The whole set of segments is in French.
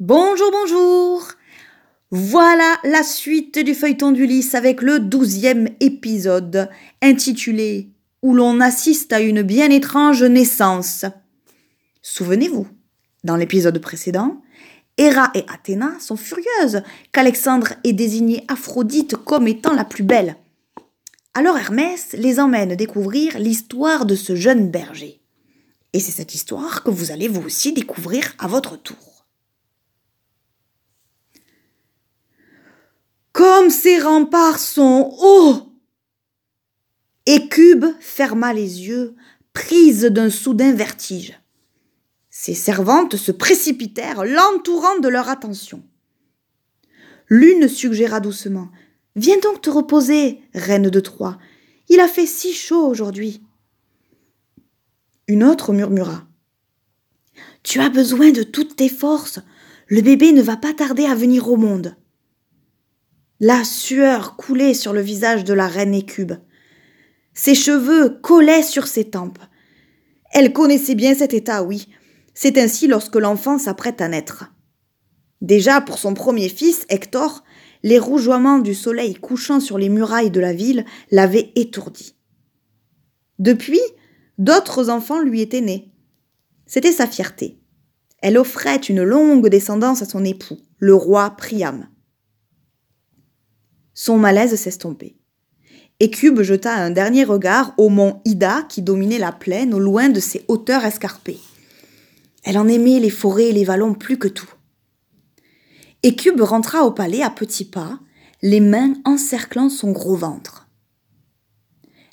Bonjour, bonjour Voilà la suite du feuilleton d'Ulysse avec le douzième épisode intitulé Où l'on assiste à une bien étrange naissance. Souvenez-vous, dans l'épisode précédent, Héra et Athéna sont furieuses qu'Alexandre ait désigné Aphrodite comme étant la plus belle. Alors Hermès les emmène découvrir l'histoire de ce jeune berger. Et c'est cette histoire que vous allez vous aussi découvrir à votre tour. Comme ces remparts sont hauts Et ferma les yeux, prise d'un soudain vertige. Ses servantes se précipitèrent, l'entourant de leur attention. L'une suggéra doucement Viens donc te reposer, reine de Troie. Il a fait si chaud aujourd'hui. Une autre murmura. Tu as besoin de toutes tes forces. Le bébé ne va pas tarder à venir au monde. La sueur coulait sur le visage de la reine Écube. Ses cheveux collaient sur ses tempes. Elle connaissait bien cet état, oui. C'est ainsi lorsque l'enfant s'apprête à naître. Déjà, pour son premier fils, Hector, les rougeoiements du soleil couchant sur les murailles de la ville l'avaient étourdi. Depuis, D'autres enfants lui étaient nés. C'était sa fierté. Elle offrait une longue descendance à son époux, le roi Priam. Son malaise s'estompait. Écube jeta un dernier regard au mont Ida qui dominait la plaine au loin de ses hauteurs escarpées. Elle en aimait les forêts et les vallons plus que tout. Écube rentra au palais à petits pas, les mains encerclant son gros ventre.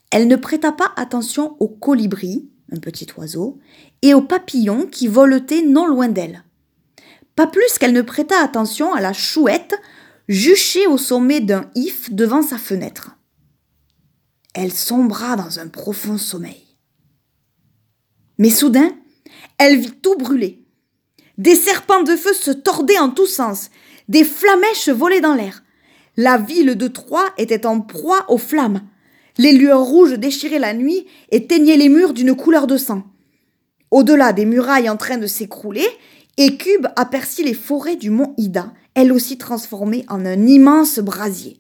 Elle ne prêta pas attention au colibri, un petit oiseau, et aux papillons qui voletaient non loin d'elle. Pas plus qu'elle ne prêta attention à la chouette juchée au sommet d'un if devant sa fenêtre. Elle sombra dans un profond sommeil. Mais soudain, elle vit tout brûler. Des serpents de feu se tordaient en tous sens, des flamèches volaient dans l'air. La ville de Troie était en proie aux flammes. Les lueurs rouges déchiraient la nuit et teignaient les murs d'une couleur de sang. Au-delà des murailles en train de s'écrouler, Écube aperçut les forêts du mont Ida, elles aussi transformées en un immense brasier.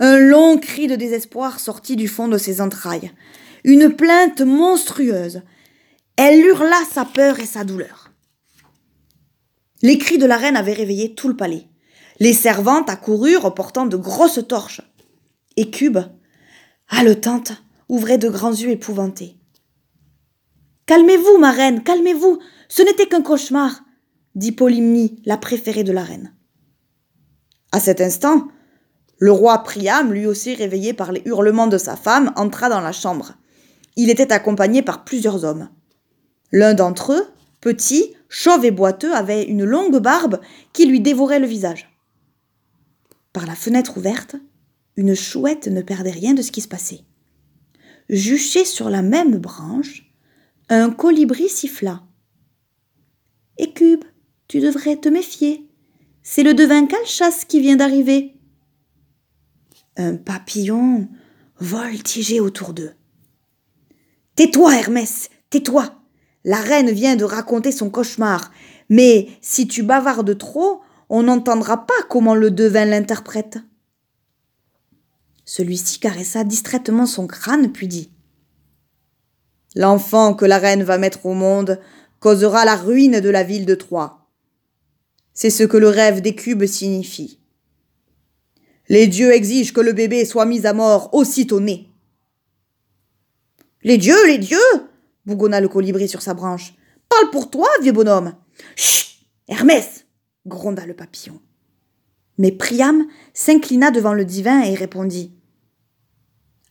Un long cri de désespoir sortit du fond de ses entrailles, une plainte monstrueuse. Elle hurla sa peur et sa douleur. Les cris de la reine avaient réveillé tout le palais. Les servantes accoururent portant de grosses torches et Cube, haletante, ouvrait de grands yeux épouvantés. Calmez-vous, ma reine, calmez-vous, ce n'était qu'un cauchemar, dit Polymnie, la préférée de la reine. À cet instant, le roi Priam, lui aussi réveillé par les hurlements de sa femme, entra dans la chambre. Il était accompagné par plusieurs hommes. L'un d'entre eux, petit, chauve et boiteux, avait une longue barbe qui lui dévorait le visage. Par la fenêtre ouverte, une chouette ne perdait rien de ce qui se passait. Juché sur la même branche, un colibri siffla. Écube, tu devrais te méfier. C'est le devin Calchas qui vient d'arriver. Un papillon voltigeait autour d'eux. Tais-toi, Hermès, tais-toi. La reine vient de raconter son cauchemar, mais si tu bavardes trop, on n'entendra pas comment le devin l'interprète. Celui-ci caressa distraitement son crâne, puis dit L'enfant que la reine va mettre au monde causera la ruine de la ville de Troie. C'est ce que le rêve des cubes signifie. Les dieux exigent que le bébé soit mis à mort aussitôt né. Les dieux, les dieux bougonna le colibri sur sa branche. Parle pour toi, vieux bonhomme. Chut Hermès gronda le papillon. Mais Priam s'inclina devant le divin et répondit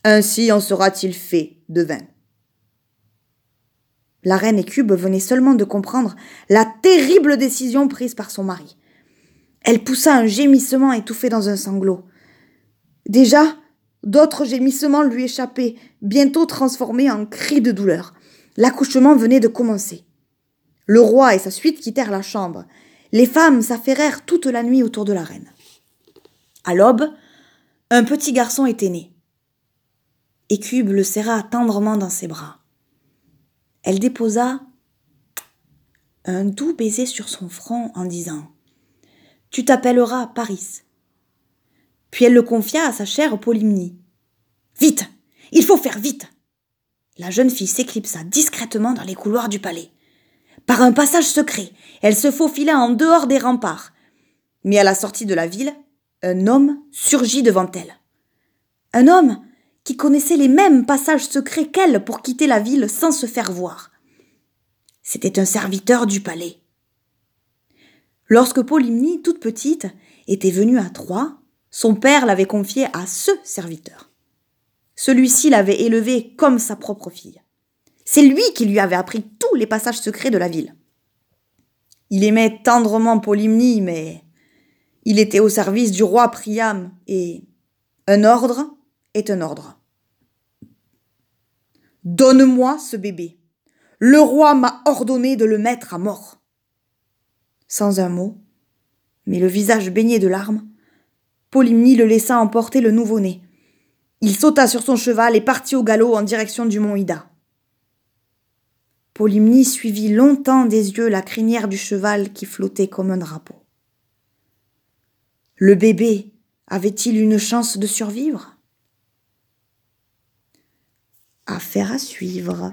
Ainsi en sera-t-il fait, devin. La reine Écube venait seulement de comprendre la terrible décision prise par son mari. Elle poussa un gémissement étouffé dans un sanglot. Déjà, d'autres gémissements lui échappaient, bientôt transformés en cris de douleur. L'accouchement venait de commencer. Le roi et sa suite quittèrent la chambre. Les femmes s'affairèrent toute la nuit autour de la reine. À l'aube, un petit garçon était né. Écube le serra tendrement dans ses bras. Elle déposa un doux baiser sur son front en disant Tu t'appelleras Paris. Puis elle le confia à sa chère Polymnie. Vite Il faut faire vite La jeune fille s'éclipsa discrètement dans les couloirs du palais. Par un passage secret, elle se faufila en dehors des remparts. Mais à la sortie de la ville, un homme surgit devant elle. Un homme qui connaissait les mêmes passages secrets qu'elle pour quitter la ville sans se faire voir. C'était un serviteur du palais. Lorsque Polymnie, toute petite, était venue à Troyes, son père l'avait confiée à ce serviteur. Celui-ci l'avait élevée comme sa propre fille. C'est lui qui lui avait appris tous les passages secrets de la ville. Il aimait tendrement Polymnie, mais il était au service du roi Priam, et un ordre est un ordre. Donne-moi ce bébé. Le roi m'a ordonné de le mettre à mort. Sans un mot, mais le visage baigné de larmes, Polymnie le laissa emporter le nouveau-né. Il sauta sur son cheval et partit au galop en direction du mont Ida. Polymnie suivit longtemps des yeux la crinière du cheval qui flottait comme un drapeau. Le bébé avait-il une chance de survivre? Affaire à suivre.